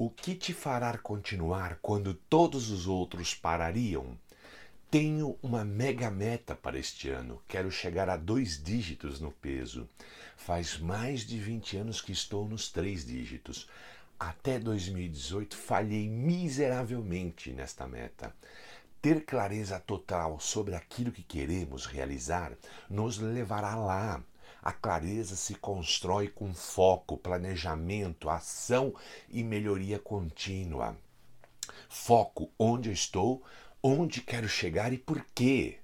O que te fará continuar quando todos os outros parariam? Tenho uma mega meta para este ano. Quero chegar a dois dígitos no peso. Faz mais de 20 anos que estou nos três dígitos. Até 2018 falhei miseravelmente nesta meta. Ter clareza total sobre aquilo que queremos realizar nos levará lá. A clareza se constrói com foco, planejamento, ação e melhoria contínua. Foco onde eu estou, onde quero chegar e por quê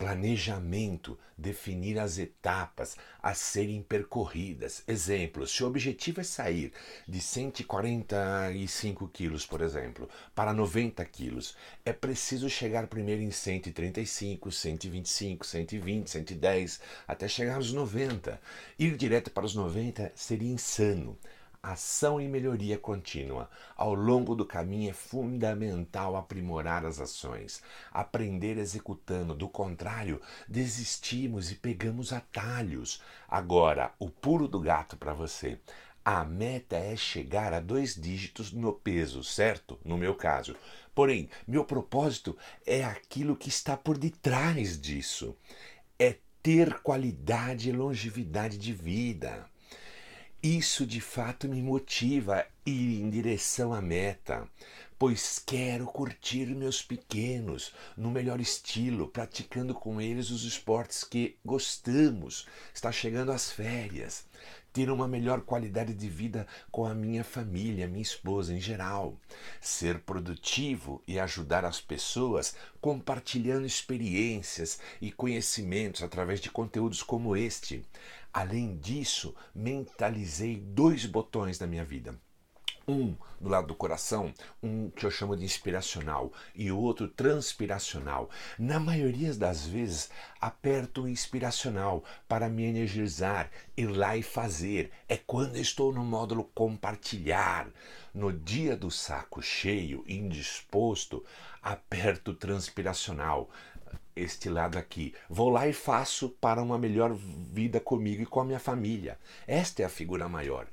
planejamento, definir as etapas a serem percorridas. Exemplo, se o objetivo é sair de 145 quilos, por exemplo, para 90 quilos, é preciso chegar primeiro em 135, 125, 120, 110, até chegar aos 90. Ir direto para os 90 seria insano. Ação e melhoria contínua. Ao longo do caminho é fundamental aprimorar as ações, aprender executando. Do contrário, desistimos e pegamos atalhos. Agora, o puro do gato para você. A meta é chegar a dois dígitos no peso, certo? No meu caso. Porém, meu propósito é aquilo que está por detrás disso. É ter qualidade e longevidade de vida. Isso de fato me motiva a ir em direção à meta, pois quero curtir meus pequenos no melhor estilo, praticando com eles os esportes que gostamos. Está chegando as férias, ter uma melhor qualidade de vida com a minha família, minha esposa em geral, ser produtivo e ajudar as pessoas compartilhando experiências e conhecimentos através de conteúdos como este. Além disso, mentalizei dois botões da minha vida. Um do lado do coração, um que eu chamo de inspiracional e outro transpiracional. Na maioria das vezes, aperto o inspiracional para me energizar, ir lá e fazer. É quando estou no módulo compartilhar. No dia do saco cheio, indisposto, aperto o transpiracional este lado aqui. Vou lá e faço para uma melhor vida comigo e com a minha família. Esta é a figura maior.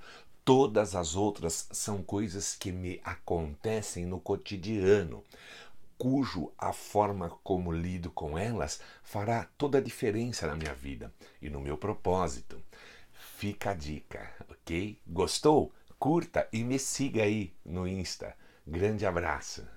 Todas as outras são coisas que me acontecem no cotidiano, cujo a forma como lido com elas fará toda a diferença na minha vida e no meu propósito. Fica a dica, ok? Gostou? Curta e me siga aí no Insta. Grande abraço.